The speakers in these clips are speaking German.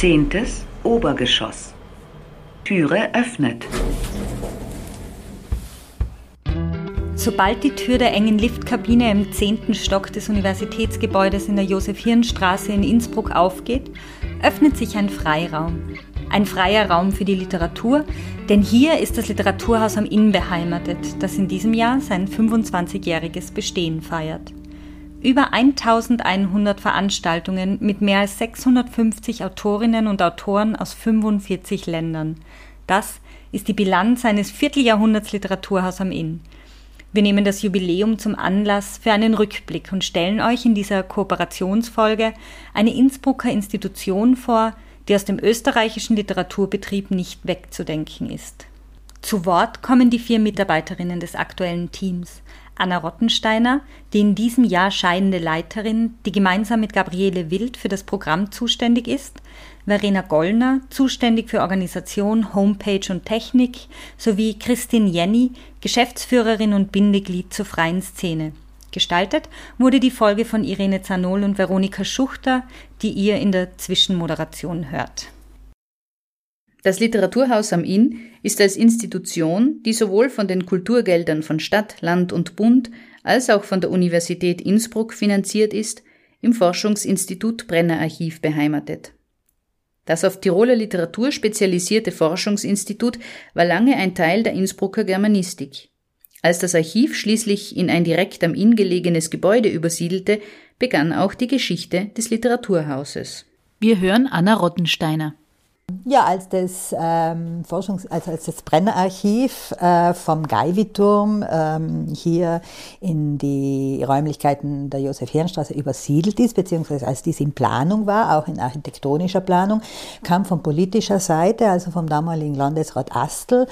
Zehntes Obergeschoss. Türe öffnet. Sobald die Tür der engen Liftkabine im zehnten Stock des Universitätsgebäudes in der Josef-Hirn-Straße in Innsbruck aufgeht, öffnet sich ein Freiraum. Ein freier Raum für die Literatur, denn hier ist das Literaturhaus am Inn beheimatet, das in diesem Jahr sein 25-jähriges Bestehen feiert. Über 1100 Veranstaltungen mit mehr als 650 Autorinnen und Autoren aus 45 Ländern. Das ist die Bilanz eines Vierteljahrhunderts Literaturhaus am Inn. Wir nehmen das Jubiläum zum Anlass für einen Rückblick und stellen euch in dieser Kooperationsfolge eine Innsbrucker Institution vor, die aus dem österreichischen Literaturbetrieb nicht wegzudenken ist. Zu Wort kommen die vier Mitarbeiterinnen des aktuellen Teams. Anna Rottensteiner, die in diesem Jahr scheidende Leiterin, die gemeinsam mit Gabriele Wild für das Programm zuständig ist, Verena Gollner, zuständig für Organisation, Homepage und Technik, sowie Christine Jenny, Geschäftsführerin und Bindeglied zur freien Szene. Gestaltet wurde die Folge von Irene Zanol und Veronika Schuchter, die ihr in der Zwischenmoderation hört. Das Literaturhaus am Inn ist als Institution, die sowohl von den Kulturgeldern von Stadt, Land und Bund als auch von der Universität Innsbruck finanziert ist, im Forschungsinstitut Brenner Archiv beheimatet. Das auf Tiroler Literatur spezialisierte Forschungsinstitut war lange ein Teil der Innsbrucker Germanistik. Als das Archiv schließlich in ein direkt am Inn gelegenes Gebäude übersiedelte, begann auch die Geschichte des Literaturhauses. Wir hören Anna Rottensteiner. Ja, als das ähm, Forschungs-, also als das Brennerarchiv äh, vom Geiwiturm ähm, hier in die Räumlichkeiten der Josef-Herrenstraße übersiedelt ist, beziehungsweise als dies in Planung war, auch in architektonischer Planung, kam von politischer Seite, also vom damaligen Landesrat Astel,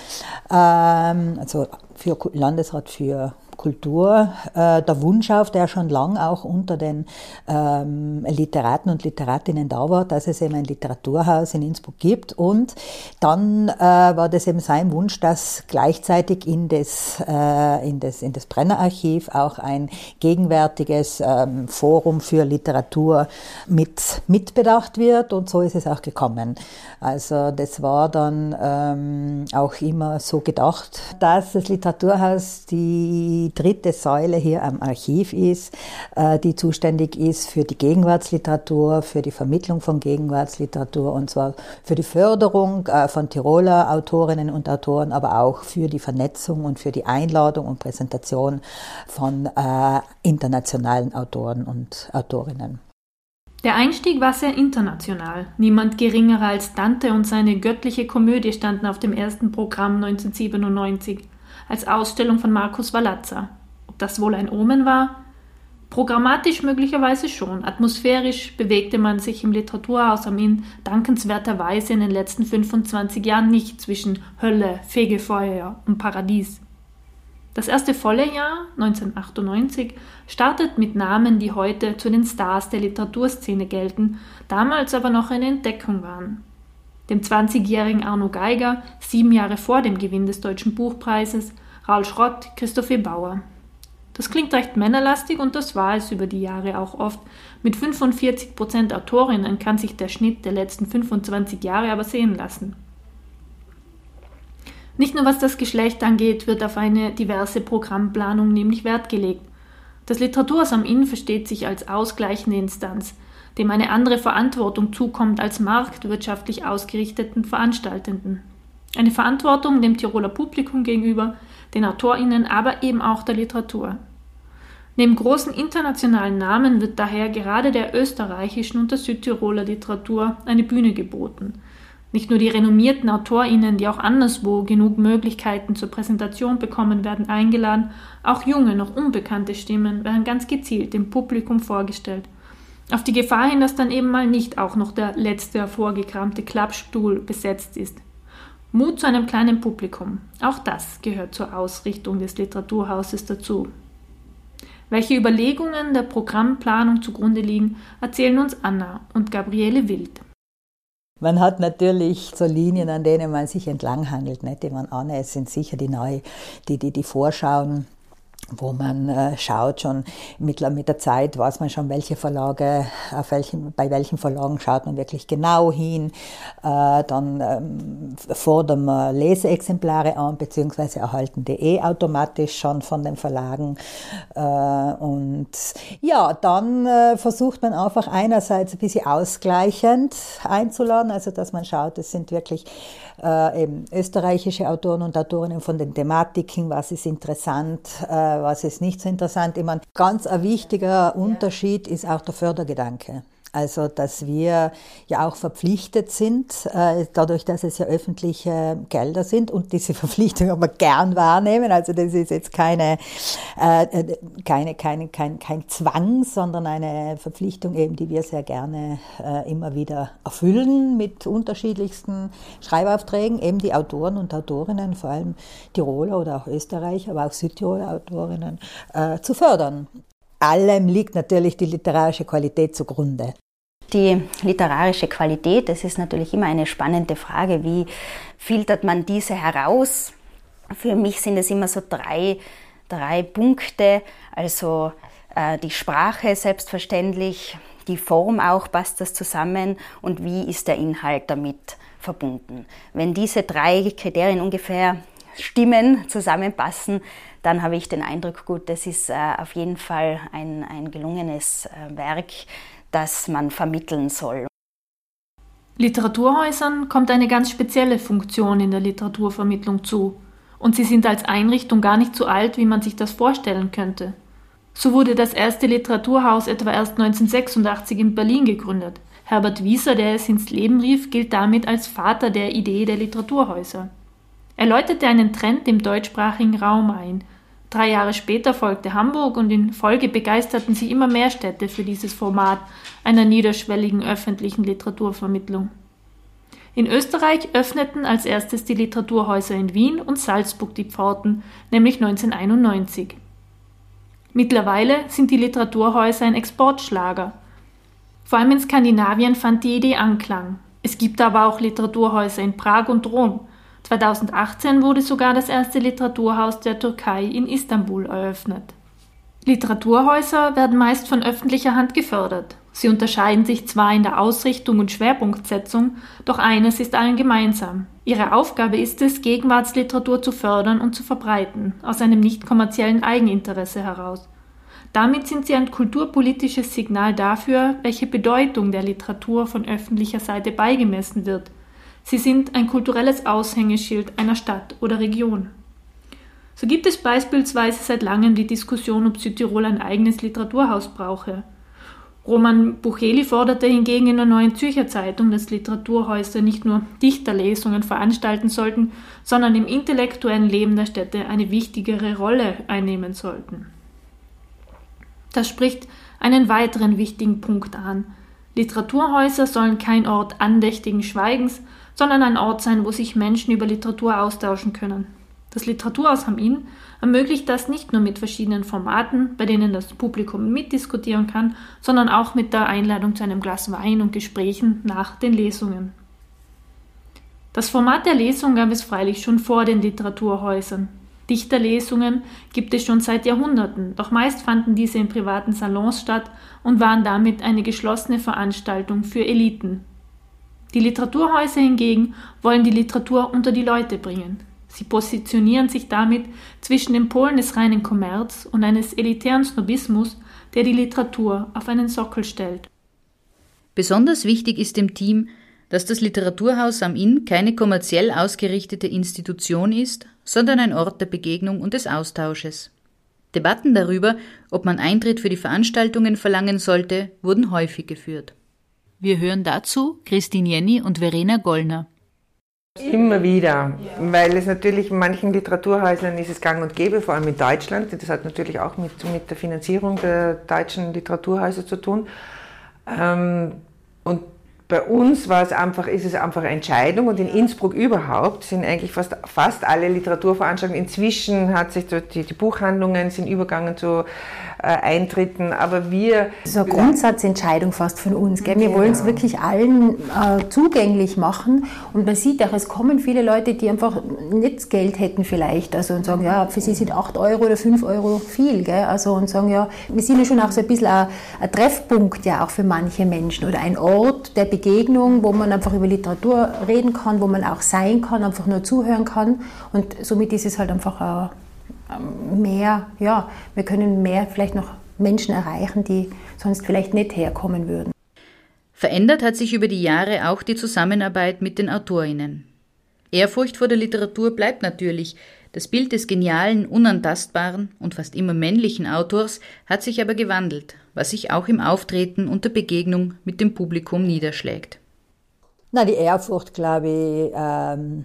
ähm, also für Landesrat für Kultur äh, der Wunsch auf, der schon lang auch unter den ähm, Literaten und Literatinnen da war, dass es eben ein Literaturhaus in Innsbruck gibt. Und dann äh, war das eben sein Wunsch, dass gleichzeitig in das, äh, in das, in das Brennerarchiv auch ein gegenwärtiges ähm, Forum für Literatur mit, mitbedacht wird. Und so ist es auch gekommen. Also das war dann ähm, auch immer so gedacht, dass das Literaturhaus die die dritte Säule hier am Archiv ist, äh, die zuständig ist für die Gegenwartsliteratur, für die Vermittlung von Gegenwartsliteratur und zwar für die Förderung äh, von Tiroler Autorinnen und Autoren, aber auch für die Vernetzung und für die Einladung und Präsentation von äh, internationalen Autoren und Autorinnen. Der Einstieg war sehr international. Niemand geringerer als Dante und seine göttliche Komödie standen auf dem ersten Programm 1997 als Ausstellung von Markus Walazza. Ob das wohl ein Omen war? Programmatisch möglicherweise schon. Atmosphärisch bewegte man sich im Literaturhaus am Inn dankenswerterweise in den letzten 25 Jahren nicht zwischen Hölle, Fegefeuer und Paradies. Das erste volle Jahr, 1998, startet mit Namen, die heute zu den Stars der Literaturszene gelten, damals aber noch eine Entdeckung waren dem 20-jährigen Arno Geiger, sieben Jahre vor dem Gewinn des Deutschen Buchpreises, Raul Schrott, Christophe Bauer. Das klingt recht männerlastig und das war es über die Jahre auch oft. Mit 45 Prozent Autorinnen kann sich der Schnitt der letzten 25 Jahre aber sehen lassen. Nicht nur was das Geschlecht angeht, wird auf eine diverse Programmplanung nämlich Wert gelegt. Das Literaturhaus am Inn versteht sich als ausgleichende Instanz – dem eine andere Verantwortung zukommt als marktwirtschaftlich ausgerichteten Veranstaltenden. Eine Verantwortung dem Tiroler Publikum gegenüber, den AutorInnen, aber eben auch der Literatur. Neben großen internationalen Namen wird daher gerade der österreichischen und der Südtiroler Literatur eine Bühne geboten. Nicht nur die renommierten AutorInnen, die auch anderswo genug Möglichkeiten zur Präsentation bekommen, werden eingeladen, auch junge, noch unbekannte Stimmen werden ganz gezielt dem Publikum vorgestellt auf die Gefahr hin, dass dann eben mal nicht auch noch der letzte hervorgekramte Klappstuhl besetzt ist. Mut zu einem kleinen Publikum. Auch das gehört zur Ausrichtung des Literaturhauses dazu. Welche Überlegungen der Programmplanung zugrunde liegen, erzählen uns Anna und Gabriele Wild. Man hat natürlich so Linien, an denen man sich entlanghangelt. Nicht? Die man an, es sind sicher die neue, die, die, die Vorschauen wo man äh, schaut schon mit, mit der Zeit weiß man schon welche Verlage auf welchen bei welchen Verlagen schaut man wirklich genau hin. Äh, dann ähm, fordern wir Leseexemplare an beziehungsweise erhalten die eh automatisch schon von den Verlagen. Äh, und ja dann äh, versucht man einfach einerseits ein bisschen ausgleichend einzuladen also dass man schaut es sind wirklich äh, eben österreichische Autoren und Autorinnen von den Thematiken was ist interessant äh, was ist nicht so interessant. Ich meine, ganz ein wichtiger Unterschied ist auch der Fördergedanke. Also, dass wir ja auch verpflichtet sind, äh, dadurch, dass es ja öffentliche Gelder sind und diese Verpflichtung aber gern wahrnehmen. Also, das ist jetzt keine, äh, keine, keine, kein, kein Zwang, sondern eine Verpflichtung eben, die wir sehr gerne äh, immer wieder erfüllen mit unterschiedlichsten Schreibaufträgen, eben die Autoren und Autorinnen, vor allem Tiroler oder auch Österreicher, aber auch Südtiroler Autorinnen, zu fördern allem liegt natürlich die literarische Qualität zugrunde. Die literarische Qualität, das ist natürlich immer eine spannende Frage. Wie filtert man diese heraus? Für mich sind es immer so drei, drei Punkte. Also äh, die Sprache selbstverständlich, die Form auch, passt das zusammen und wie ist der Inhalt damit verbunden. Wenn diese drei Kriterien ungefähr stimmen, zusammenpassen, dann habe ich den Eindruck, gut, das ist äh, auf jeden Fall ein, ein gelungenes äh, Werk, das man vermitteln soll. Literaturhäusern kommt eine ganz spezielle Funktion in der Literaturvermittlung zu. Und sie sind als Einrichtung gar nicht so alt, wie man sich das vorstellen könnte. So wurde das erste Literaturhaus etwa erst 1986 in Berlin gegründet. Herbert Wieser, der es ins Leben rief, gilt damit als Vater der Idee der Literaturhäuser. Er läutete einen Trend im deutschsprachigen Raum ein. Drei Jahre später folgte Hamburg und in Folge begeisterten sich immer mehr Städte für dieses Format einer niederschwelligen öffentlichen Literaturvermittlung. In Österreich öffneten als erstes die Literaturhäuser in Wien und Salzburg die Pforten, nämlich 1991. Mittlerweile sind die Literaturhäuser ein Exportschlager. Vor allem in Skandinavien fand die Idee Anklang. Es gibt aber auch Literaturhäuser in Prag und Rom, 2018 wurde sogar das erste Literaturhaus der Türkei in Istanbul eröffnet. Literaturhäuser werden meist von öffentlicher Hand gefördert. Sie unterscheiden sich zwar in der Ausrichtung und Schwerpunktsetzung, doch eines ist allen gemeinsam. Ihre Aufgabe ist es, Gegenwartsliteratur zu fördern und zu verbreiten, aus einem nicht kommerziellen Eigeninteresse heraus. Damit sind sie ein kulturpolitisches Signal dafür, welche Bedeutung der Literatur von öffentlicher Seite beigemessen wird Sie sind ein kulturelles Aushängeschild einer Stadt oder Region. So gibt es beispielsweise seit langem die Diskussion, ob Südtirol ein eigenes Literaturhaus brauche. Roman Bucheli forderte hingegen in der Neuen Zürcher Zeitung, dass Literaturhäuser nicht nur Dichterlesungen veranstalten sollten, sondern im intellektuellen Leben der Städte eine wichtigere Rolle einnehmen sollten. Das spricht einen weiteren wichtigen Punkt an. Literaturhäuser sollen kein Ort andächtigen Schweigens, sondern ein Ort sein, wo sich Menschen über Literatur austauschen können. Das Literaturhaus am Inn ermöglicht das nicht nur mit verschiedenen Formaten, bei denen das Publikum mitdiskutieren kann, sondern auch mit der Einladung zu einem Glas Wein und Gesprächen nach den Lesungen. Das Format der Lesung gab es freilich schon vor den Literaturhäusern. Dichterlesungen gibt es schon seit Jahrhunderten, doch meist fanden diese in privaten Salons statt und waren damit eine geschlossene Veranstaltung für Eliten, die Literaturhäuser hingegen wollen die Literatur unter die Leute bringen. Sie positionieren sich damit zwischen den Polen des reinen Kommerz und eines elitären Snobismus, der die Literatur auf einen Sockel stellt. Besonders wichtig ist dem Team, dass das Literaturhaus am Inn keine kommerziell ausgerichtete Institution ist, sondern ein Ort der Begegnung und des Austausches. Debatten darüber, ob man Eintritt für die Veranstaltungen verlangen sollte, wurden häufig geführt. Wir hören dazu Christine Jenny und Verena Gollner. Immer wieder, weil es natürlich in manchen Literaturhäusern ist es gang und gäbe, vor allem in Deutschland. Das hat natürlich auch mit, mit der Finanzierung der deutschen Literaturhäuser zu tun. Ähm, und bei uns war es einfach, ist es einfach eine Entscheidung und in Innsbruck überhaupt sind eigentlich fast, fast alle Literaturveranstaltungen. Inzwischen hat sich die, die Buchhandlungen sind übergegangen zu Eintritten. Aber wir. So eine Grundsatzentscheidung fast von uns. Gell? Wir genau. wollen es wirklich allen äh, zugänglich machen. Und man sieht auch, es kommen viele Leute, die einfach nicht Geld hätten vielleicht. Also und sagen, ja, für sie sind 8 Euro oder 5 Euro viel. Gell? Also und sagen, ja, wir sind ja schon auch so ein bisschen ein, ein Treffpunkt ja auch für manche Menschen oder ein Ort der Begegnung, wo man einfach über Literatur reden kann, wo man auch sein kann, einfach nur zuhören kann. Und somit ist es halt einfach ähm, mehr, ja, wir können mehr vielleicht noch Menschen erreichen, die sonst vielleicht nicht herkommen würden. Verändert hat sich über die Jahre auch die Zusammenarbeit mit den Autorinnen. Ehrfurcht vor der Literatur bleibt natürlich. Das Bild des genialen, unantastbaren und fast immer männlichen Autors hat sich aber gewandelt, was sich auch im Auftreten und der Begegnung mit dem Publikum niederschlägt. Na, die Ehrfurcht, glaube ich, ähm,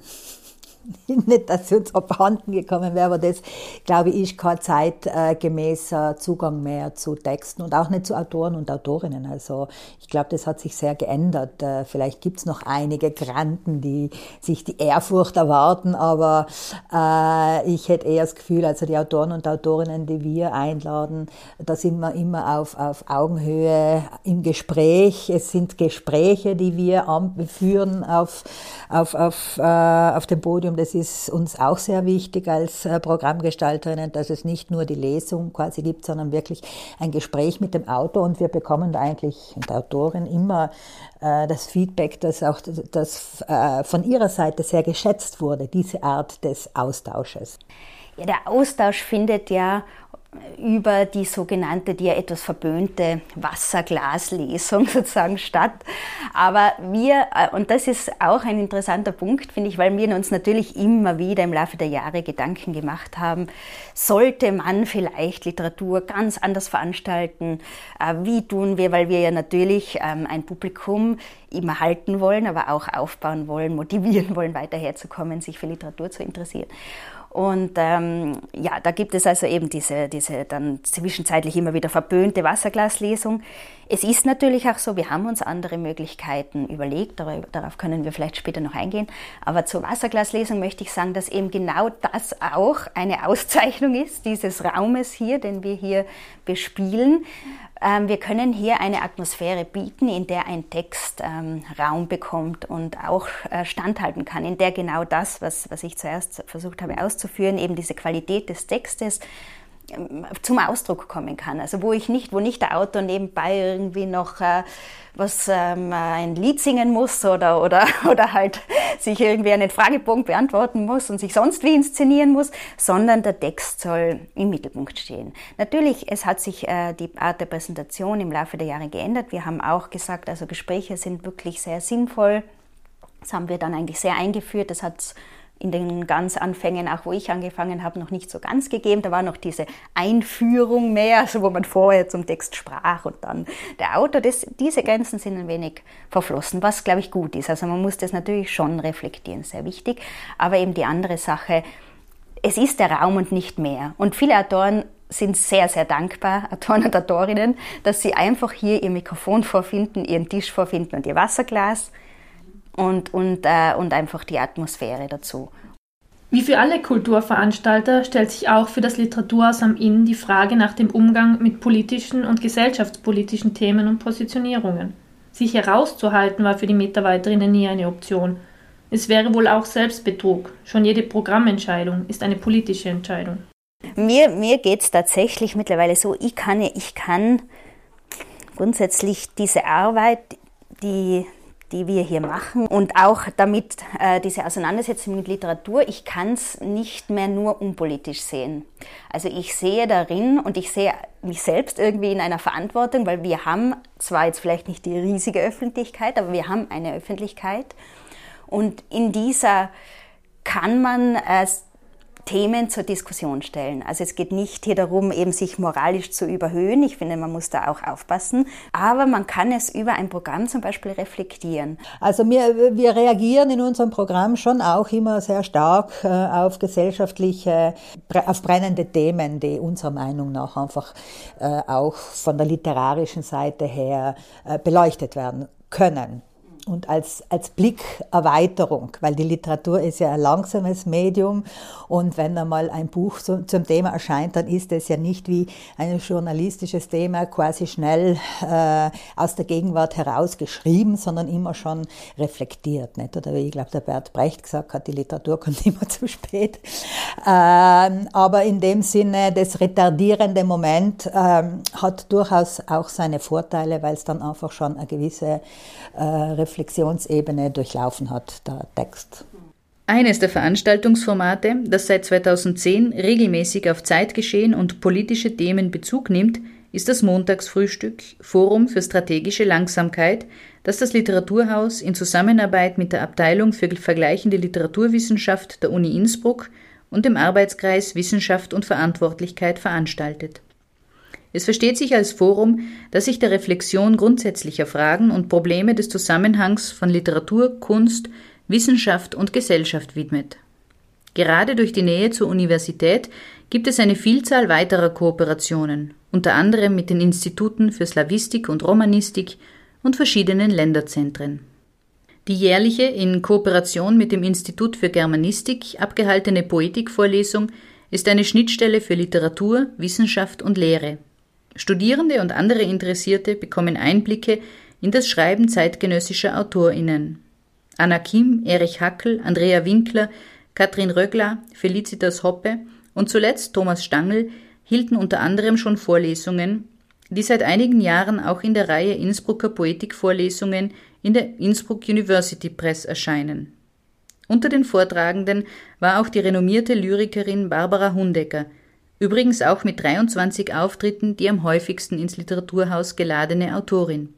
nicht, dass sie uns abhanden gekommen wäre, aber das, glaube ich, ist kein zeitgemäßer Zugang mehr zu Texten und auch nicht zu Autoren und Autorinnen. Also ich glaube, das hat sich sehr geändert. Äh, vielleicht gibt es noch einige Granten, die sich die Ehrfurcht erwarten, aber äh, ich hätte eher das Gefühl, also die Autoren und Autorinnen, die wir einladen, da sind wir immer auf, auf Augenhöhe im Gespräch. Es sind Gespräche, die wir führen auf, auf, auf, äh, auf dem Podium Studium, das ist uns auch sehr wichtig als äh, Programmgestalterinnen, dass es nicht nur die Lesung quasi gibt, sondern wirklich ein Gespräch mit dem Autor und wir bekommen da eigentlich, und Autorin, immer äh, das Feedback, dass auch das äh, von ihrer Seite sehr geschätzt wurde, diese Art des Austausches. Ja, der Austausch findet ja über die sogenannte, die ja etwas verböhnte Wasserglaslesung sozusagen statt. Aber wir, äh, und das ist auch ein interessanter Punkt, finde ich, weil wir uns natürlich immer wieder im Laufe der Jahre Gedanken gemacht haben, sollte man vielleicht Literatur ganz anders veranstalten? Äh, wie tun wir, weil wir ja natürlich ähm, ein Publikum immer halten wollen, aber auch aufbauen wollen, motivieren wollen, weiter herzukommen, sich für Literatur zu interessieren. Und ähm, ja, da gibt es also eben diese, diese dann zwischenzeitlich immer wieder verböhnte Wasserglaslesung. Es ist natürlich auch so, wir haben uns andere Möglichkeiten überlegt, darauf können wir vielleicht später noch eingehen. Aber zur Wasserglaslesung möchte ich sagen, dass eben genau das auch eine Auszeichnung ist, dieses Raumes hier, den wir hier bespielen. Ähm, wir können hier eine Atmosphäre bieten, in der ein Text ähm, Raum bekommt und auch äh, standhalten kann, in der genau das, was, was ich zuerst versucht habe auszuführen, eben diese Qualität des Textes, zum Ausdruck kommen kann. Also wo ich nicht, wo nicht der Autor nebenbei irgendwie noch äh, was ähm, ein Lied singen muss oder, oder, oder halt sich irgendwie einen Fragebogen beantworten muss und sich sonst wie inszenieren muss, sondern der Text soll im Mittelpunkt stehen. Natürlich, es hat sich äh, die Art der Präsentation im Laufe der Jahre geändert. Wir haben auch gesagt, also Gespräche sind wirklich sehr sinnvoll. Das haben wir dann eigentlich sehr eingeführt. Das hat in den ganz Anfängen, auch wo ich angefangen habe, noch nicht so ganz gegeben. Da war noch diese Einführung mehr, also wo man vorher zum Text sprach und dann der Autor. Das, diese Grenzen sind ein wenig verflossen, was glaube ich gut ist. Also man muss das natürlich schon reflektieren, sehr wichtig. Aber eben die andere Sache, es ist der Raum und nicht mehr. Und viele Autoren sind sehr, sehr dankbar, Autoren und Autorinnen, dass sie einfach hier ihr Mikrofon vorfinden, ihren Tisch vorfinden und ihr Wasserglas und, und, äh, und einfach die Atmosphäre dazu. Wie für alle Kulturveranstalter stellt sich auch für das Literaturhaus am Inn die Frage nach dem Umgang mit politischen und gesellschaftspolitischen Themen und Positionierungen. Sich herauszuhalten war für die Mitarbeiterinnen nie eine Option. Es wäre wohl auch Selbstbetrug. Schon jede Programmentscheidung ist eine politische Entscheidung. Mir, mir geht es tatsächlich mittlerweile so, ich kann, ich kann grundsätzlich diese Arbeit, die die wir hier machen und auch damit äh, diese Auseinandersetzung mit Literatur, ich kann es nicht mehr nur unpolitisch sehen. Also ich sehe darin und ich sehe mich selbst irgendwie in einer Verantwortung, weil wir haben zwar jetzt vielleicht nicht die riesige Öffentlichkeit, aber wir haben eine Öffentlichkeit und in dieser kann man äh, Themen zur Diskussion stellen. Also es geht nicht hier darum, eben sich moralisch zu überhöhen. Ich finde, man muss da auch aufpassen. Aber man kann es über ein Programm zum Beispiel reflektieren. Also wir, wir reagieren in unserem Programm schon auch immer sehr stark äh, auf gesellschaftliche, auf brennende Themen, die unserer Meinung nach einfach äh, auch von der literarischen Seite her äh, beleuchtet werden können. Und als, als Blickerweiterung, weil die Literatur ist ja ein langsames Medium und wenn einmal ein Buch zum, zum Thema erscheint, dann ist es ja nicht wie ein journalistisches Thema quasi schnell äh, aus der Gegenwart heraus geschrieben, sondern immer schon reflektiert. Nicht? Oder wie ich glaube, der Bert Brecht gesagt hat, die Literatur kommt immer zu spät. Ähm, aber in dem Sinne, das retardierende Moment ähm, hat durchaus auch seine Vorteile, weil es dann einfach schon eine gewisse äh, Reflexionsebene durchlaufen hat, der Text. Eines der Veranstaltungsformate, das seit 2010 regelmäßig auf Zeitgeschehen und politische Themen Bezug nimmt, ist das Montagsfrühstück Forum für strategische Langsamkeit, das das Literaturhaus in Zusammenarbeit mit der Abteilung für vergleichende Literaturwissenschaft der Uni Innsbruck und dem Arbeitskreis Wissenschaft und Verantwortlichkeit veranstaltet. Es versteht sich als Forum, das sich der Reflexion grundsätzlicher Fragen und Probleme des Zusammenhangs von Literatur, Kunst, Wissenschaft und Gesellschaft widmet. Gerade durch die Nähe zur Universität gibt es eine Vielzahl weiterer Kooperationen, unter anderem mit den Instituten für Slawistik und Romanistik und verschiedenen Länderzentren. Die jährliche in Kooperation mit dem Institut für Germanistik abgehaltene Poetikvorlesung ist eine Schnittstelle für Literatur, Wissenschaft und Lehre. Studierende und andere Interessierte bekommen Einblicke in das Schreiben zeitgenössischer AutorInnen. Anna Kim, Erich Hackel, Andrea Winkler, Katrin Rögler, Felicitas Hoppe und zuletzt Thomas Stangl hielten unter anderem schon Vorlesungen, die seit einigen Jahren auch in der Reihe Innsbrucker Poetikvorlesungen in der Innsbruck University Press erscheinen. Unter den Vortragenden war auch die renommierte Lyrikerin Barbara Hundecker, übrigens auch mit 23 Auftritten die am häufigsten ins Literaturhaus geladene Autorin.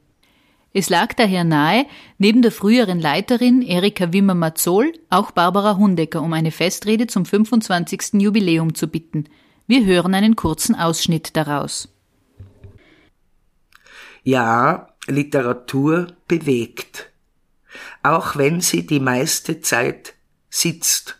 Es lag daher nahe, neben der früheren Leiterin Erika Wimmer-Mazzol auch Barbara Hundecker um eine Festrede zum 25. Jubiläum zu bitten. Wir hören einen kurzen Ausschnitt daraus. Ja, Literatur bewegt, auch wenn sie die meiste Zeit sitzt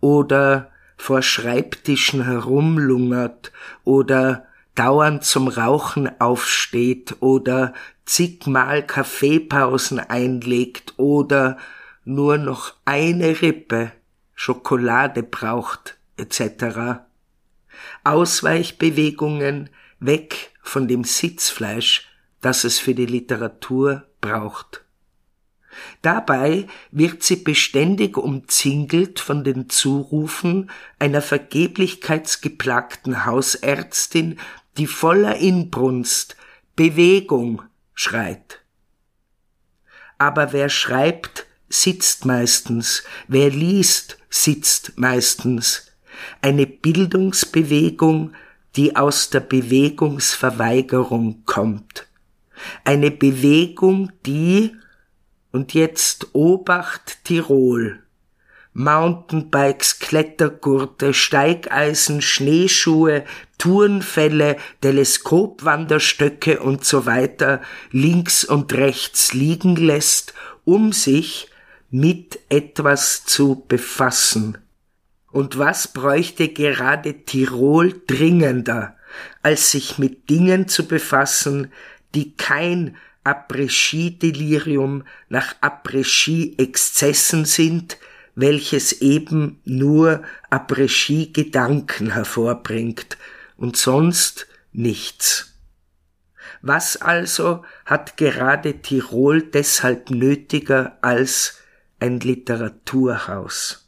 oder vor Schreibtischen herumlungert oder dauernd zum Rauchen aufsteht oder zigmal Kaffeepausen einlegt oder nur noch eine Rippe Schokolade braucht etc. Ausweichbewegungen weg von dem Sitzfleisch das es für die Literatur braucht. Dabei wird sie beständig umzingelt von den Zurufen einer vergeblichkeitsgeplagten Hausärztin, die voller Inbrunst Bewegung schreit. Aber wer schreibt, sitzt meistens, wer liest, sitzt meistens. Eine Bildungsbewegung, die aus der Bewegungsverweigerung kommt eine Bewegung, die, und jetzt Obacht Tirol, Mountainbikes, Klettergurte, Steigeisen, Schneeschuhe, Turnfälle, Teleskopwanderstöcke und so weiter links und rechts liegen lässt, um sich mit etwas zu befassen. Und was bräuchte gerade Tirol dringender, als sich mit Dingen zu befassen, die kein Après-Ski-Delirium nach Après-Ski-Exzessen sind, welches eben nur Après-Ski-Gedanken hervorbringt und sonst nichts. Was also hat gerade Tirol deshalb nötiger als ein Literaturhaus?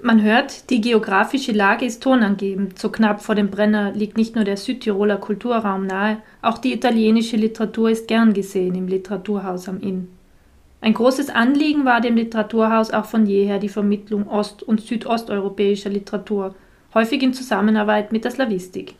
Man hört, die geografische Lage ist tonangebend. So knapp vor dem Brenner liegt nicht nur der Südtiroler Kulturraum nahe, auch die italienische Literatur ist gern gesehen im Literaturhaus am Inn. Ein großes Anliegen war dem Literaturhaus auch von jeher die Vermittlung ost- und südosteuropäischer Literatur, häufig in Zusammenarbeit mit der Slawistik.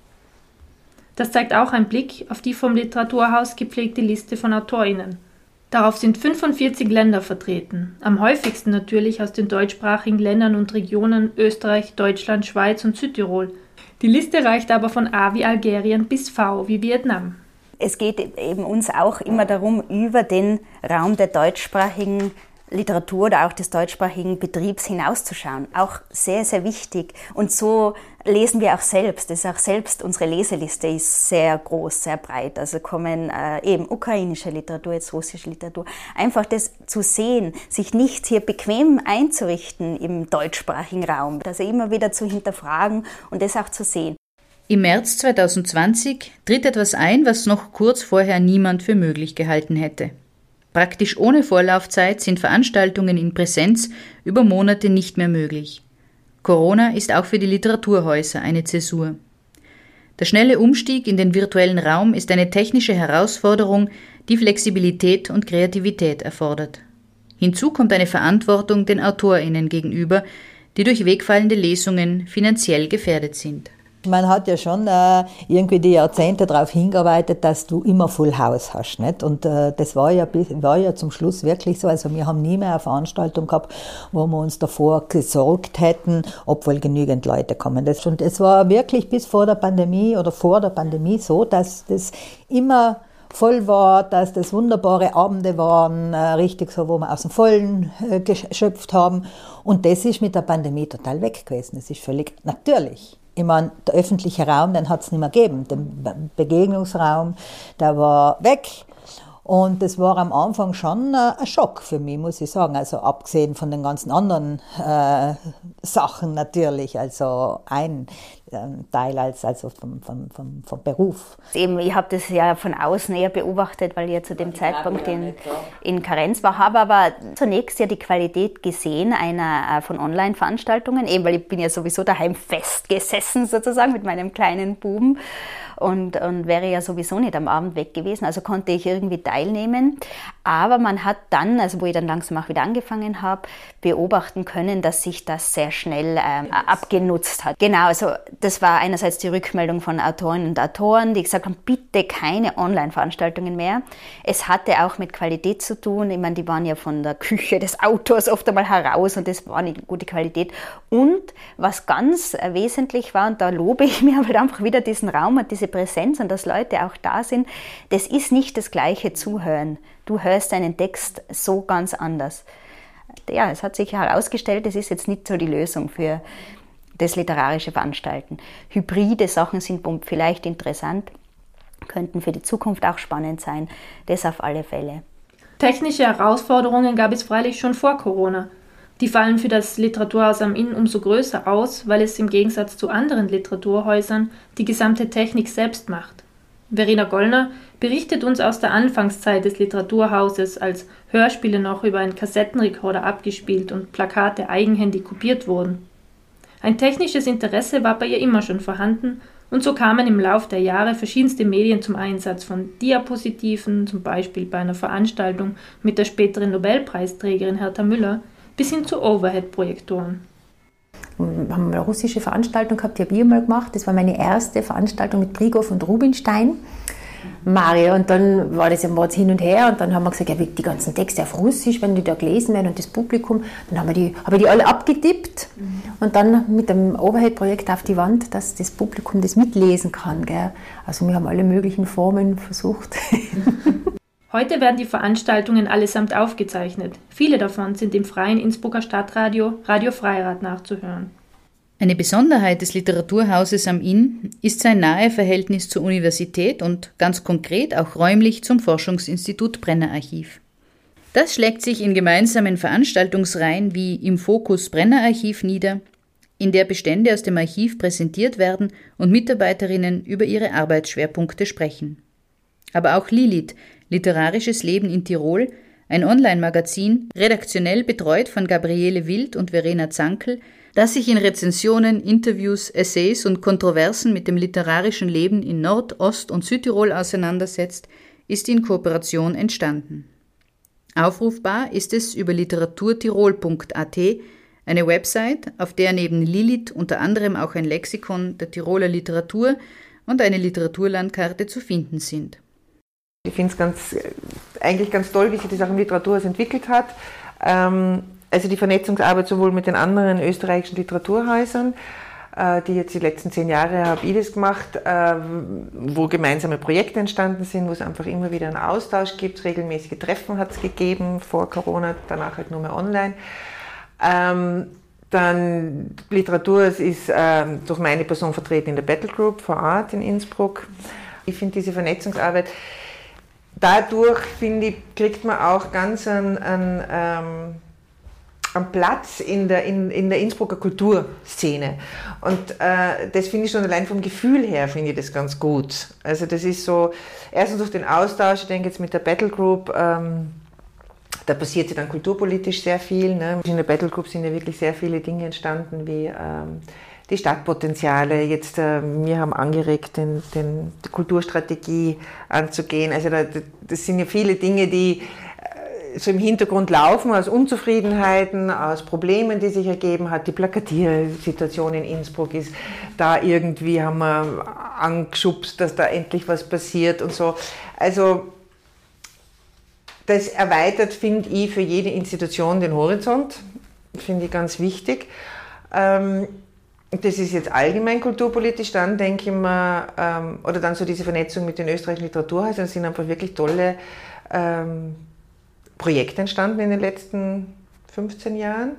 Das zeigt auch ein Blick auf die vom Literaturhaus gepflegte Liste von AutorInnen. Darauf sind 45 Länder vertreten, am häufigsten natürlich aus den deutschsprachigen Ländern und Regionen Österreich, Deutschland, Schweiz und Südtirol. Die Liste reicht aber von A wie Algerien bis V wie Vietnam. Es geht eben uns auch immer darum, über den Raum der deutschsprachigen Literatur oder auch des deutschsprachigen Betriebs hinauszuschauen. Auch sehr, sehr wichtig. Und so lesen wir auch selbst. Das ist auch selbst, unsere Leseliste ist sehr groß, sehr breit. Also kommen äh, eben ukrainische Literatur, jetzt russische Literatur. Einfach das zu sehen, sich nicht hier bequem einzurichten im deutschsprachigen Raum. Also immer wieder zu hinterfragen und das auch zu sehen. Im März 2020 tritt etwas ein, was noch kurz vorher niemand für möglich gehalten hätte. Praktisch ohne Vorlaufzeit sind Veranstaltungen in Präsenz über Monate nicht mehr möglich. Corona ist auch für die Literaturhäuser eine Zäsur. Der schnelle Umstieg in den virtuellen Raum ist eine technische Herausforderung, die Flexibilität und Kreativität erfordert. Hinzu kommt eine Verantwortung den Autorinnen gegenüber, die durch wegfallende Lesungen finanziell gefährdet sind. Man hat ja schon äh, irgendwie die Jahrzehnte darauf hingearbeitet, dass du immer Full House hast. Nicht? Und äh, das war ja, war ja zum Schluss wirklich so. Also wir haben nie mehr eine Veranstaltung gehabt, wo wir uns davor gesorgt hätten, ob wohl genügend Leute kommen. Das, und es war wirklich bis vor der Pandemie oder vor der Pandemie so, dass das immer voll war, dass das wunderbare Abende waren, äh, richtig so, wo wir aus dem Vollen äh, geschöpft haben. Und das ist mit der Pandemie total weg gewesen. Das ist völlig natürlich ich meine, der öffentliche Raum, den hat es nicht mehr gegeben. Der Begegnungsraum, der war weg. Und das war am Anfang schon äh, ein Schock für mich, muss ich sagen. Also abgesehen von den ganzen anderen äh, Sachen natürlich. Also ein ähm, Teil als also vom, vom, vom, vom Beruf. Eben, ich habe das ja von außen eher beobachtet, weil ich ja zu dem Zeitpunkt in, in Karenz war, habe aber zunächst ja die Qualität gesehen einer äh, von Online-Veranstaltungen, eben weil ich bin ja sowieso daheim festgesessen sozusagen mit meinem kleinen Buben und, und wäre ja sowieso nicht am Abend weg gewesen. Also konnte ich irgendwie teilnehmen. Aber man hat dann, also wo ich dann langsam auch wieder angefangen habe, beobachten können, dass sich das sehr schnell ähm, abgenutzt hat. Genau, also das war einerseits die Rückmeldung von Autorinnen und Autoren, die gesagt haben, bitte keine Online-Veranstaltungen mehr. Es hatte auch mit Qualität zu tun. Ich meine, die waren ja von der Küche des Autors oft einmal heraus und das war nicht gute Qualität. Und was ganz wesentlich war, und da lobe ich mir halt einfach wieder diesen Raum und diese Präsenz und dass Leute auch da sind, das ist nicht das gleiche Zuhören. Du hörst einen Text so ganz anders. Ja, es hat sich herausgestellt, das ist jetzt nicht so die Lösung für das literarische Veranstalten. Hybride Sachen sind vielleicht interessant, könnten für die Zukunft auch spannend sein. Das auf alle Fälle. Technische Herausforderungen gab es freilich schon vor Corona. Die fallen für das Literaturhaus am Inn umso größer aus, weil es im Gegensatz zu anderen Literaturhäusern die gesamte Technik selbst macht. Verena Gollner berichtet uns aus der Anfangszeit des Literaturhauses, als Hörspiele noch über einen Kassettenrekorder abgespielt und Plakate eigenhändig kopiert wurden. Ein technisches Interesse war bei ihr immer schon vorhanden, und so kamen im Lauf der Jahre verschiedenste Medien zum Einsatz, von Diapositiven, zum Beispiel bei einer Veranstaltung mit der späteren Nobelpreisträgerin Hertha Müller, bis hin zu Overhead-Projektoren. Wir haben eine russische Veranstaltung gehabt, die habe ich mal gemacht. Das war meine erste Veranstaltung mit Brigow und Rubinstein. Mario. Und dann war das ja mal hin und her und dann haben wir gesagt, ja, die ganzen Texte auf Russisch, wenn die da gelesen werden und das Publikum, dann haben wir die, habe ich die alle abgetippt mhm. und dann mit dem Overhead-Projekt auf die Wand, dass das Publikum das mitlesen kann. Gell? Also wir haben alle möglichen Formen versucht. Heute werden die Veranstaltungen allesamt aufgezeichnet. Viele davon sind im freien Innsbrucker Stadtradio Radio Freirad nachzuhören. Eine Besonderheit des Literaturhauses am Inn ist sein nahe Verhältnis zur Universität und ganz konkret auch räumlich zum Forschungsinstitut Brenner Archiv. Das schlägt sich in gemeinsamen Veranstaltungsreihen wie im Fokus Brenner Archiv nieder, in der Bestände aus dem Archiv präsentiert werden und Mitarbeiterinnen über ihre Arbeitsschwerpunkte sprechen. Aber auch Lilith, Literarisches Leben in Tirol, ein Online-Magazin, redaktionell betreut von Gabriele Wild und Verena Zankel, das sich in Rezensionen, Interviews, Essays und Kontroversen mit dem literarischen Leben in Nord-, Ost- und Südtirol auseinandersetzt, ist in Kooperation entstanden. Aufrufbar ist es über literaturtirol.at, eine Website, auf der neben Lilith unter anderem auch ein Lexikon der Tiroler Literatur und eine Literaturlandkarte zu finden sind. Ich finde es ganz, eigentlich ganz toll, wie sich die Sache im Literaturhaus entwickelt hat. Ähm, also die Vernetzungsarbeit sowohl mit den anderen österreichischen Literaturhäusern, äh, die jetzt die letzten zehn Jahre habe ich das gemacht, äh, wo gemeinsame Projekte entstanden sind, wo es einfach immer wieder einen Austausch gibt, regelmäßige Treffen hat es gegeben, vor Corona, danach halt nur mehr online. Ähm, Dann Literatur ist durch meine Person vertreten in der Battle Group vor Ort in Innsbruck. Ich finde diese Vernetzungsarbeit, dadurch finde ich, kriegt man auch ganz einen, einen, ähm, einen Platz in der, in, in der Innsbrucker Kulturszene. Und äh, das finde ich schon allein vom Gefühl her, finde ich das ganz gut. Also das ist so, erstens durch den Austausch, ich denke jetzt mit der Battle Group, ähm, da passiert ja dann kulturpolitisch sehr viel. Ne? In der Battle Group sind ja wirklich sehr viele Dinge entstanden, wie ähm, die Stadtpotenziale. Jetzt, äh, wir haben angeregt, den, den, die Kulturstrategie anzugehen. Also da, das sind ja viele Dinge, die äh, so im Hintergrund laufen, aus Unzufriedenheiten, aus Problemen, die sich ergeben hat. Die Plakatiersituation in Innsbruck ist da irgendwie, haben wir angeschubst, dass da endlich was passiert und so. Also das erweitert, finde ich, für jede Institution den Horizont. Finde ich ganz wichtig. Ähm, das ist jetzt allgemein kulturpolitisch, dann denke ich mir, ähm, oder dann so diese Vernetzung mit den österreichischen Literaturhäusern, sind einfach wirklich tolle ähm, Projekte entstanden in den letzten 15 Jahren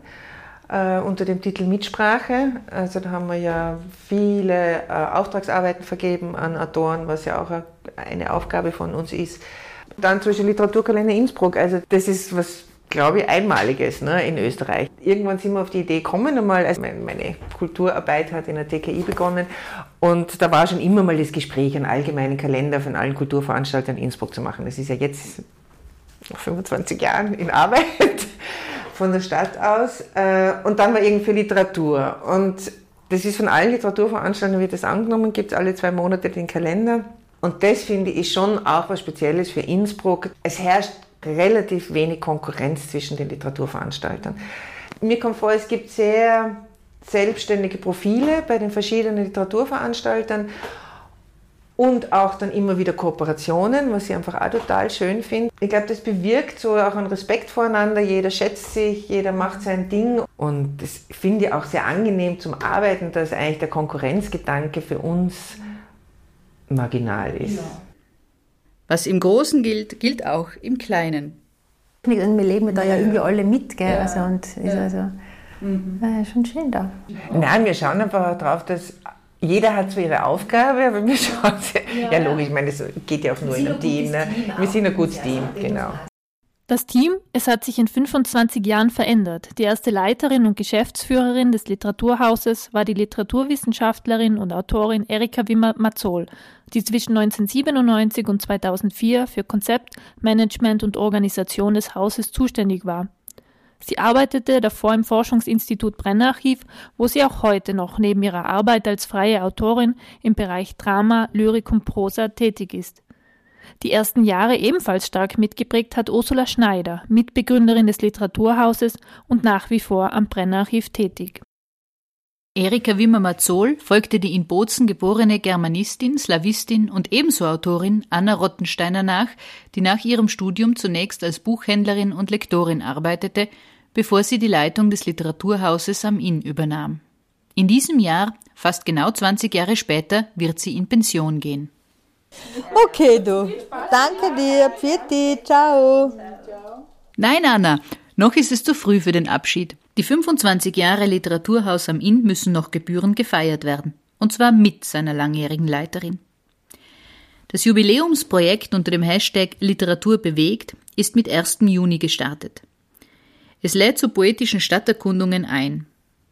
äh, unter dem Titel Mitsprache. Also da haben wir ja viele äh, Auftragsarbeiten vergeben an Autoren, was ja auch eine Aufgabe von uns ist, dann zum Beispiel Literaturkalender Innsbruck. Also das ist was, glaube ich, Einmaliges ne, in Österreich. Irgendwann sind wir auf die Idee gekommen, einmal, also meine Kulturarbeit hat in der TKI begonnen und da war schon immer mal das Gespräch, einen allgemeinen Kalender von allen Kulturveranstaltern in Innsbruck zu machen. Das ist ja jetzt nach 25 Jahren in Arbeit von der Stadt aus. Äh, und dann war irgendwie Literatur. Und das ist von allen Literaturveranstaltern wird das angenommen, gibt es alle zwei Monate den Kalender. Und das finde ich schon auch was Spezielles für Innsbruck. Es herrscht relativ wenig Konkurrenz zwischen den Literaturveranstaltern. Mir kommt vor, es gibt sehr selbstständige Profile bei den verschiedenen Literaturveranstaltern und auch dann immer wieder Kooperationen, was ich einfach auch total schön finde. Ich glaube, das bewirkt so auch einen Respekt voreinander. Jeder schätzt sich, jeder macht sein Ding. Und das finde ich auch sehr angenehm zum Arbeiten, dass eigentlich der Konkurrenzgedanke für uns marginal ist. Ja. Was im Großen gilt, gilt auch im Kleinen. Und wir leben da ja, ja irgendwie alle mit, gell? Ja. Also, und ist also mhm. äh, schon schön da. Nein, wir schauen einfach darauf, dass jeder hat so ihre Aufgabe, aber wir schauen, ja, ja logisch, ich meine, das geht ja auch nur in einem Team. Ne? Team wir sind ein gutes Team, genau. Das Team, es hat sich in 25 Jahren verändert. Die erste Leiterin und Geschäftsführerin des Literaturhauses war die Literaturwissenschaftlerin und Autorin Erika Wimmer-Mazzol, die zwischen 1997 und 2004 für Konzept, Management und Organisation des Hauses zuständig war. Sie arbeitete davor im Forschungsinstitut Brennerarchiv, wo sie auch heute noch neben ihrer Arbeit als freie Autorin im Bereich Drama, Lyrik und Prosa tätig ist. Die ersten Jahre ebenfalls stark mitgeprägt hat Ursula Schneider, Mitbegründerin des Literaturhauses und nach wie vor am Brennerarchiv tätig. Erika Wimmer-Mazzol folgte die in Bozen geborene Germanistin, Slawistin und ebenso Autorin Anna Rottensteiner nach, die nach ihrem Studium zunächst als Buchhändlerin und Lektorin arbeitete, bevor sie die Leitung des Literaturhauses am Inn übernahm. In diesem Jahr, fast genau 20 Jahre später, wird sie in Pension gehen. Okay, du. Danke dir. Pfiat Ciao. Nein, Anna, noch ist es zu früh für den Abschied. Die 25 Jahre Literaturhaus am Inn müssen noch gebührend gefeiert werden. Und zwar mit seiner langjährigen Leiterin. Das Jubiläumsprojekt unter dem Hashtag Literatur bewegt ist mit 1. Juni gestartet. Es lädt zu poetischen Stadterkundungen ein.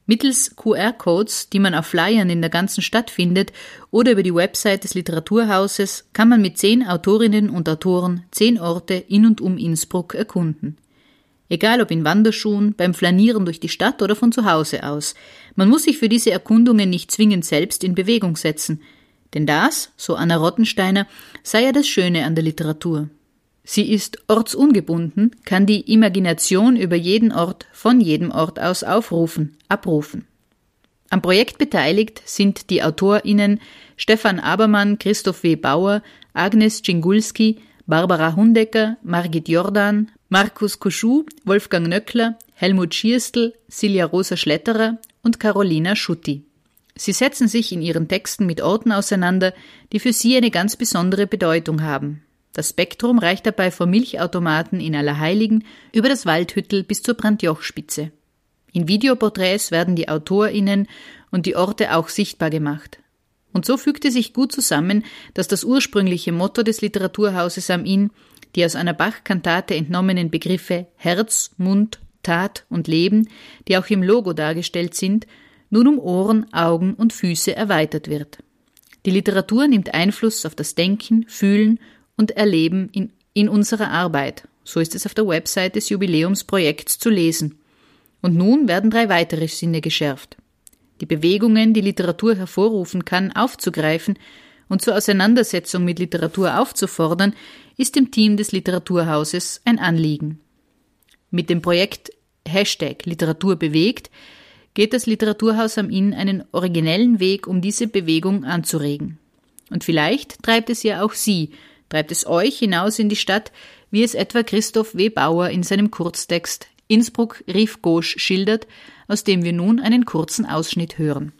Mittels QR-Codes, die man auf Flyern in der ganzen Stadt findet, oder über die Website des Literaturhauses kann man mit zehn Autorinnen und Autoren zehn Orte in und um Innsbruck erkunden. Egal ob in Wanderschuhen, beim Flanieren durch die Stadt oder von zu Hause aus. Man muss sich für diese Erkundungen nicht zwingend selbst in Bewegung setzen. Denn das, so Anna Rottensteiner, sei ja das Schöne an der Literatur. Sie ist ortsungebunden, kann die Imagination über jeden Ort von jedem Ort aus aufrufen, abrufen. Am Projekt beteiligt sind die AutorInnen Stefan Abermann, Christoph W. Bauer, Agnes Cingulski, Barbara Hundecker, Margit Jordan, Markus Koschuh, Wolfgang Nöckler, Helmut Schierstl, Silja Rosa Schletterer und Carolina Schutti. Sie setzen sich in ihren Texten mit Orten auseinander, die für sie eine ganz besondere Bedeutung haben. Das Spektrum reicht dabei vom Milchautomaten in Allerheiligen über das Waldhüttel bis zur Brandjochspitze. In Videoporträts werden die AutorInnen und die Orte auch sichtbar gemacht. Und so fügte sich gut zusammen, dass das ursprüngliche Motto des Literaturhauses am Inn, die aus einer Bach-Kantate entnommenen Begriffe Herz, Mund, Tat und Leben, die auch im Logo dargestellt sind, nun um Ohren, Augen und Füße erweitert wird. Die Literatur nimmt Einfluss auf das Denken, Fühlen und Erleben in, in unserer Arbeit. So ist es auf der Website des Jubiläumsprojekts zu lesen. Und nun werden drei weitere Sinne geschärft. Die Bewegungen, die Literatur hervorrufen kann, aufzugreifen und zur Auseinandersetzung mit Literatur aufzufordern, ist dem Team des Literaturhauses ein Anliegen. Mit dem Projekt Hashtag Literatur bewegt geht das Literaturhaus am Inn einen originellen Weg, um diese Bewegung anzuregen. Und vielleicht treibt es ja auch Sie, treibt es euch hinaus in die Stadt, wie es etwa Christoph W. Bauer in seinem Kurztext Innsbruck Rief Gauche schildert, aus dem wir nun einen kurzen Ausschnitt hören.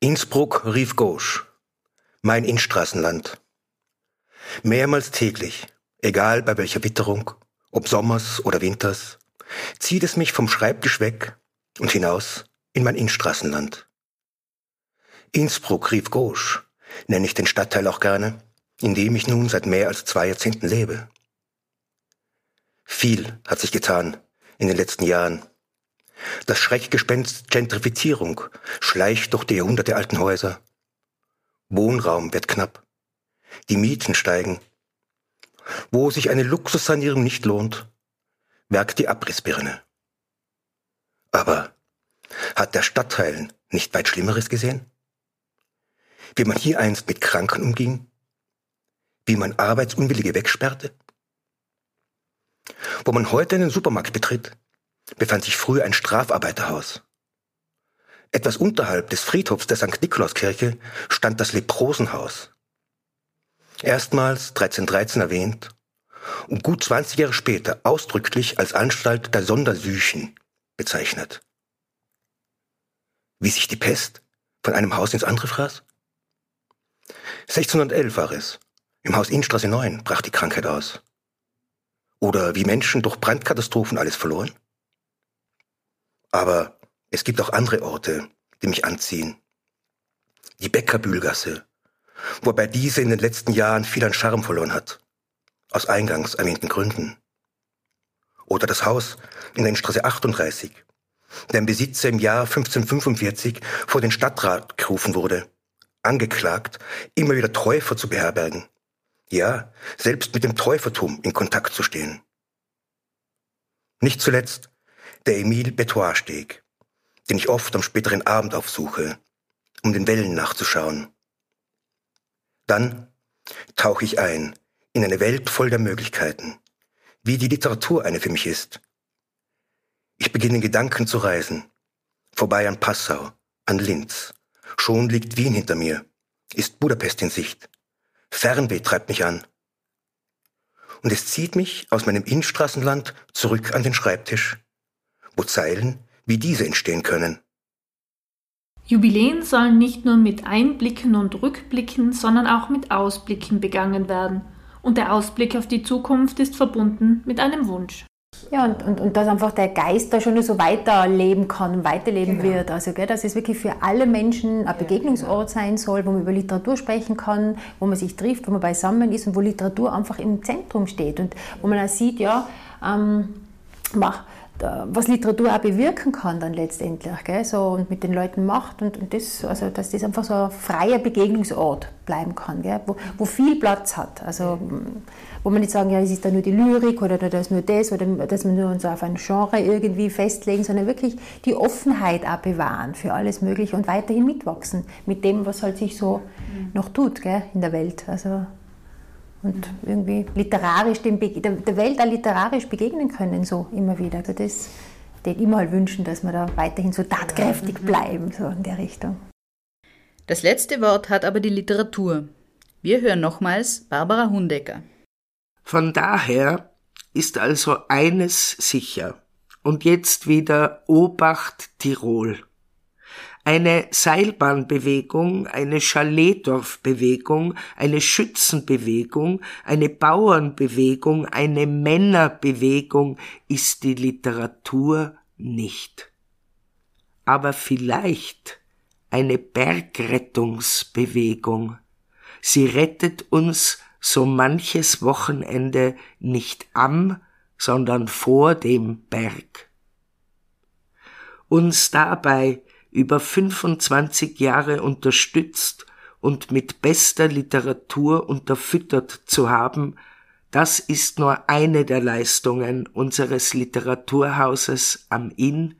Innsbruck Rief Gauche, mein Innstraßenland. Mehrmals täglich, egal bei welcher Witterung, ob Sommers oder Winters, zieht es mich vom Schreibtisch weg und hinaus in mein Innstraßenland. Innsbruck Rief Gauche nenne ich den Stadtteil auch gerne, in dem ich nun seit mehr als zwei Jahrzehnten lebe. Viel hat sich getan in den letzten Jahren. Das Schreckgespenst Gentrifizierung schleicht durch die Jahrhunderte alten Häuser. Wohnraum wird knapp. Die Mieten steigen. Wo sich eine Luxussanierung nicht lohnt, werkt die Abrissbirne. Aber hat der Stadtteil nicht weit Schlimmeres gesehen? Wie man hier einst mit Kranken umging? Wie man Arbeitsunwillige wegsperrte? Wo man heute einen Supermarkt betritt, befand sich früher ein Strafarbeiterhaus. Etwas unterhalb des Friedhofs der St. Nikolauskirche stand das Leprosenhaus. Erstmals 1313 erwähnt und gut 20 Jahre später ausdrücklich als Anstalt der Sondersüchen bezeichnet. Wie sich die Pest von einem Haus ins andere fraß? 1611 war es. Im Haus Innstraße 9 brach die Krankheit aus. Oder wie Menschen durch Brandkatastrophen alles verloren? Aber es gibt auch andere Orte, die mich anziehen. Die Bäckerbühlgasse, wobei diese in den letzten Jahren viel an Charme verloren hat. Aus eingangs erwähnten Gründen. Oder das Haus in der Straße 38, deren Besitzer im Jahr 1545 vor den Stadtrat gerufen wurde, angeklagt, immer wieder Täufer zu beherbergen ja, selbst mit dem Täufertum in Kontakt zu stehen. Nicht zuletzt der Emile Betoit Steg, den ich oft am späteren Abend aufsuche, um den Wellen nachzuschauen. Dann tauche ich ein in eine Welt voll der Möglichkeiten, wie die Literatur eine für mich ist. Ich beginne in Gedanken zu reisen, vorbei an Passau, an Linz. Schon liegt Wien hinter mir, ist Budapest in Sicht. Fernweh treibt mich an. Und es zieht mich aus meinem Innenstraßenland zurück an den Schreibtisch, wo Zeilen wie diese entstehen können. Jubiläen sollen nicht nur mit Einblicken und Rückblicken, sondern auch mit Ausblicken begangen werden. Und der Ausblick auf die Zukunft ist verbunden mit einem Wunsch. Ja, und, und, und dass einfach der Geist da schon so weiterleben kann und weiterleben genau. wird. Also, gell, dass es wirklich für alle Menschen ein Begegnungsort sein soll, wo man über Literatur sprechen kann, wo man sich trifft, wo man beisammen ist und wo Literatur einfach im Zentrum steht. Und wo man auch sieht, ja, ähm, mach, was Literatur auch bewirken kann dann letztendlich, gell? So, und mit den Leuten macht und, und das, also dass das einfach so ein freier Begegnungsort bleiben kann, gell? Wo, wo viel Platz hat. Also wo man nicht sagen, ja, es ist da nur die Lyrik oder da ist nur das oder dass wir nur uns auf ein Genre irgendwie festlegen, sondern wirklich die Offenheit auch bewahren für alles Mögliche und weiterhin mitwachsen mit dem, was halt sich so noch tut gell, in der Welt. Also und irgendwie literarisch dem der Welt auch literarisch begegnen können, so immer wieder. Also das den immer halt wünschen, dass wir da weiterhin so tatkräftig bleiben, so in der Richtung. Das letzte Wort hat aber die Literatur. Wir hören nochmals Barbara Hundecker. Von daher ist also eines sicher. Und jetzt wieder Obacht Tirol. Eine Seilbahnbewegung, eine Chaletdorfbewegung, eine Schützenbewegung, eine Bauernbewegung, eine Männerbewegung ist die Literatur nicht. Aber vielleicht eine Bergrettungsbewegung. Sie rettet uns so manches Wochenende nicht am, sondern vor dem Berg. Uns dabei über 25 Jahre unterstützt und mit bester Literatur unterfüttert zu haben, das ist nur eine der Leistungen unseres Literaturhauses am Inn,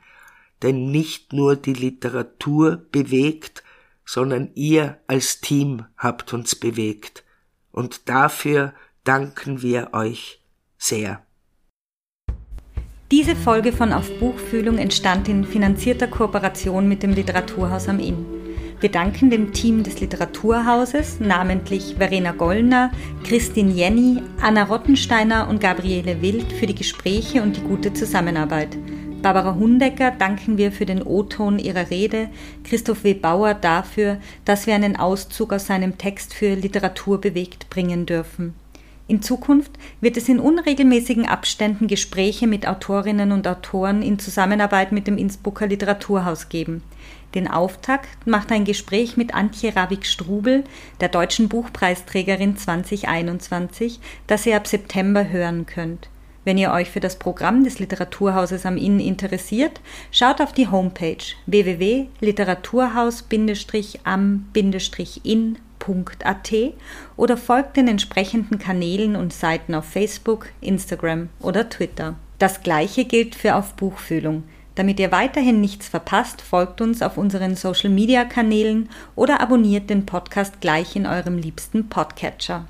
denn nicht nur die Literatur bewegt, sondern ihr als Team habt uns bewegt. Und dafür danken wir euch sehr. Diese Folge von Auf Buchfühlung entstand in finanzierter Kooperation mit dem Literaturhaus am Inn. Wir danken dem Team des Literaturhauses, namentlich Verena Gollner, Christine Jenny, Anna Rottensteiner und Gabriele Wild für die Gespräche und die gute Zusammenarbeit. Barbara Hundecker danken wir für den O-Ton ihrer Rede, Christoph W. Bauer dafür, dass wir einen Auszug aus seinem Text für Literatur bewegt bringen dürfen. In Zukunft wird es in unregelmäßigen Abständen Gespräche mit Autorinnen und Autoren in Zusammenarbeit mit dem Innsbrucker Literaturhaus geben. Den Auftakt macht ein Gespräch mit Antje Ravik-Strubel, der deutschen Buchpreisträgerin 2021, das ihr ab September hören könnt. Wenn ihr euch für das Programm des Literaturhauses am Inn interessiert, schaut auf die Homepage www.literaturhaus-am-inn.at oder folgt den entsprechenden Kanälen und Seiten auf Facebook, Instagram oder Twitter. Das gleiche gilt für Auf Buchfühlung. Damit ihr weiterhin nichts verpasst, folgt uns auf unseren Social Media Kanälen oder abonniert den Podcast gleich in eurem liebsten Podcatcher.